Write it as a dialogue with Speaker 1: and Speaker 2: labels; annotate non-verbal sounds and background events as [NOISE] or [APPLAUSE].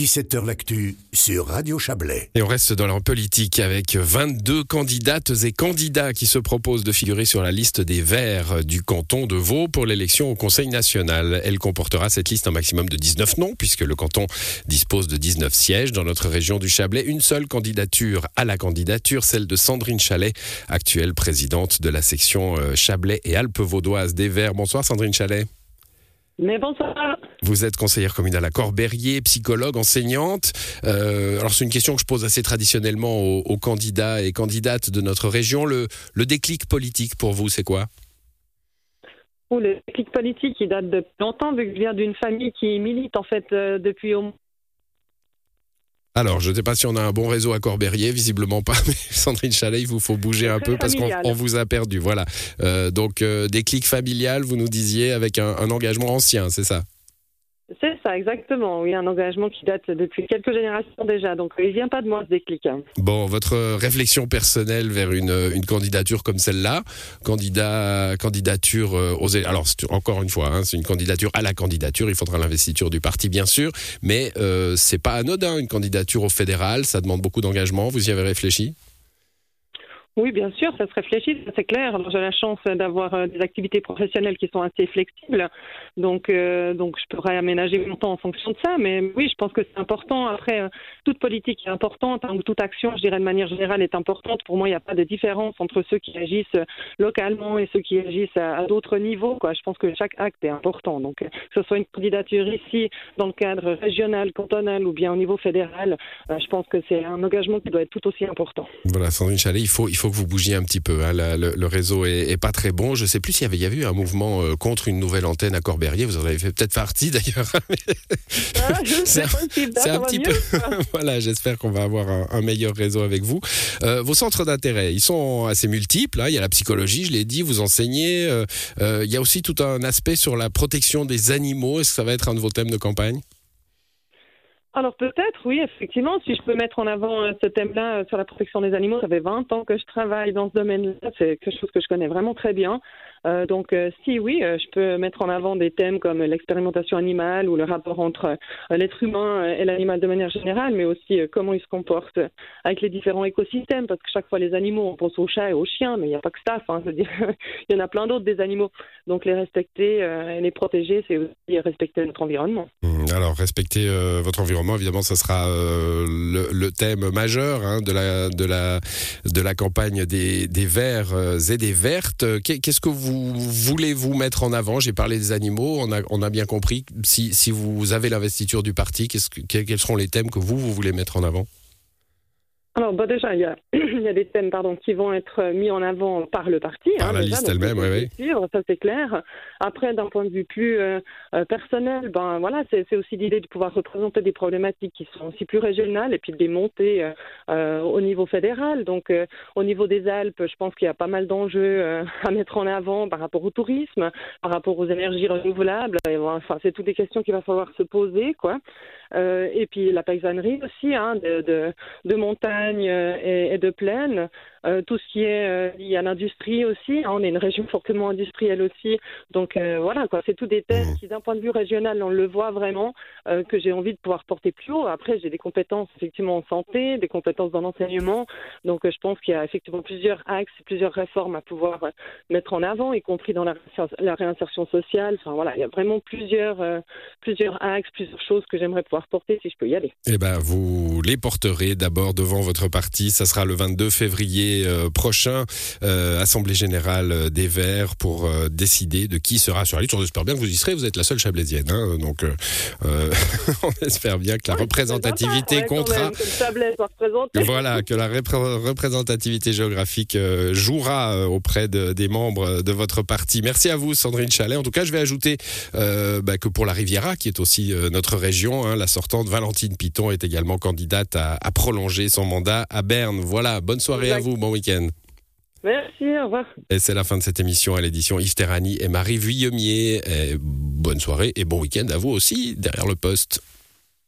Speaker 1: 17h L'actu sur Radio Chablais.
Speaker 2: Et on reste dans la politique avec 22 candidates et candidats qui se proposent de figurer sur la liste des Verts du canton de Vaud pour l'élection au Conseil national. Elle comportera cette liste un maximum de 19 noms puisque le canton dispose de 19 sièges. Dans notre région du Chablais, une seule candidature à la candidature, celle de Sandrine Chalet, actuelle présidente de la section euh, Chablais et Alpes vaudoises des Verts. Bonsoir Sandrine Chalet.
Speaker 3: Mais bonsoir.
Speaker 2: Vous êtes conseillère communale à Corberrier, psychologue, enseignante. Euh, alors c'est une question que je pose assez traditionnellement aux, candidats et candidates de notre région. Le, le déclic politique pour vous, c'est quoi?
Speaker 3: Oh, Le déclic politique, il date de longtemps, vu que je viens d'une famille qui milite en fait euh, depuis au moins
Speaker 2: alors, je ne sais pas si on a un bon réseau à Corberrier, visiblement pas, [LAUGHS] mais Sandrine Chalet, il vous faut bouger un peu parce qu'on vous a perdu. Voilà. Euh, donc, euh, des clics familiales, vous nous disiez, avec un engagement ancien, c'est ça?
Speaker 3: Ça, exactement. Oui, un engagement qui date depuis quelques générations déjà. Donc, il vient pas de moi ce déclic.
Speaker 2: Bon, votre réflexion personnelle vers une, une candidature comme celle-là, candidat, candidature euh, aux. Alors, encore une fois, hein, c'est une candidature à la candidature. Il faudra l'investiture du parti, bien sûr. Mais euh, c'est pas anodin, une candidature au fédéral. Ça demande beaucoup d'engagement. Vous y avez réfléchi?
Speaker 3: Oui, bien sûr, ça se réfléchit, c'est clair. J'ai la chance d'avoir euh, des activités professionnelles qui sont assez flexibles, donc euh, donc je pourrais aménager mon temps en fonction de ça. Mais oui, je pense que c'est important. Après, euh, toute politique est importante, hein, ou toute action, je dirais de manière générale, est importante. Pour moi, il n'y a pas de différence entre ceux qui agissent localement et ceux qui agissent à, d'autres niveaux. Je pense que chaque acte est important. Donc, que ce soit une candidature ici, dans le cadre régional, cantonal ou bien au niveau fédéral, je pense que c'est un engagement qui doit être tout aussi important.
Speaker 2: Voilà, Sandrine Chalet, il faut que vous bougiez un petit peu. Hein. Le, réseau est, pas très bon. Je sais plus s'il y avait, il y avait eu un mouvement euh, contre une nouvelle antenne à Corberrier. Vous en avez fait peut-être partie [LAUGHS] d'ailleurs.
Speaker 3: Ah, c'est un, petit peu. [LAUGHS]
Speaker 2: voilà, j'espère qu'on va avoir un, meilleur réseau avec vous. Euh, vos centres d'intérêt, ils sont assez multiples. Hein. Il y a la psychologie, je l'ai dit, vous enseignez. Euh, il y a aussi tout un aspect sur la protection des animaux. Est-ce que ça va être un de vos thèmes de campagne?
Speaker 3: Alors peut-être, oui, effectivement, si je peux mettre en avant euh, ce thème-là euh, sur la protection des animaux, ça fait 20 ans que je travaille dans ce domaine-là, c'est quelque chose que je connais vraiment très bien. Euh, donc, euh, si oui, euh, je peux mettre en avant des thèmes comme l'expérimentation animale ou le rapport entre l'être humain et l'animal de manière générale, mais aussi comment ils se comportent avec les différents écosystèmes, parce que chaque fois les animaux, on pense aux chats et aux chiens, mais il n'y a pas que ça. Enfin, dire, [LAUGHS] il y en a plein d'autres des animaux. Donc, les respecter et les protéger, c'est aussi respecter notre environnement.
Speaker 2: Mmh, alors, respecter votre environnement, évidemment, ça sera le, thème majeur hein, de la de la de la campagne des, des verts et des vertes. Qu'est-ce que vous voulez-vous mettre en avant J'ai parlé des animaux, on a, bien compris. Si, si vous avez l'investiture du parti, quels seront les thèmes que vous, vous voulez mettre en avant?
Speaker 3: Alors, bah déjà, il y, a, [CLEARS THROAT] il y a des thèmes pardon, qui vont être mis en avant par le parti.
Speaker 2: Par hein, la liste elle-même, oui.
Speaker 3: Suivre, ça c'est clair. Après, d'un point de vue plus euh, euh, personnel, ben voilà, c'est aussi l'idée de pouvoir représenter des problématiques qui sont aussi plus régionales et puis de les monter euh, au niveau fédéral. Donc, au niveau des Alpes, je pense qu'il y a pas mal d'enjeux à mettre en avant par rapport au tourisme, par rapport aux énergies renouvelables. enfin, c'est toutes des questions qu'il va falloir se poser, quoi. Et puis la paysannerie aussi, hein, de, de, de montagne euh, et, de plaine, euh, tout ce qui est euh, lié à l'industrie aussi. Hein, on est une région fortement industrielle aussi, donc voilà quoi. C'est tout des thèmes mmh. qui, d'un point de vue régional, on le voit vraiment que j'ai envie de pouvoir porter plus haut. Après, j'ai des compétences effectivement en santé, des compétences dans l'enseignement, donc je pense qu'il y a effectivement plusieurs axes, plusieurs réformes à pouvoir mettre en avant, y compris dans la, la réinsertion sociale. Enfin voilà, il y a vraiment plusieurs plusieurs axes, plusieurs choses que j'aimerais pouvoir porter si je peux y aller.
Speaker 2: Eh ben, vous les porterez d'abord devant votre parti. Ça sera le 22 février euh, prochain, euh, Assemblée générale euh, des Verts pour décider de qui sera sur la liste. On espère bien que vous y serez. Vous êtes la seule chablaisienne, hein, donc [LAUGHS] on espère bien que la représentativité comptera. [LAUGHS] voilà, que la représentativité géographique jouera auprès des membres de votre parti. Merci à vous, Sandrine Chalet. En tout cas, je vais ajouter bah, que pour la Riviera, qui est aussi notre région, hein, la sortante Valentine Piton est également candidate à, à prolonger son mandat à Berne. Voilà, bonne soirée à vous, bon week-end.
Speaker 3: Merci, au revoir.
Speaker 2: Et c'est la fin de cette émission à l'édition Yves Terrani et Marie Vuillemier. bonne soirée et bon week-end à vous aussi derrière le poste.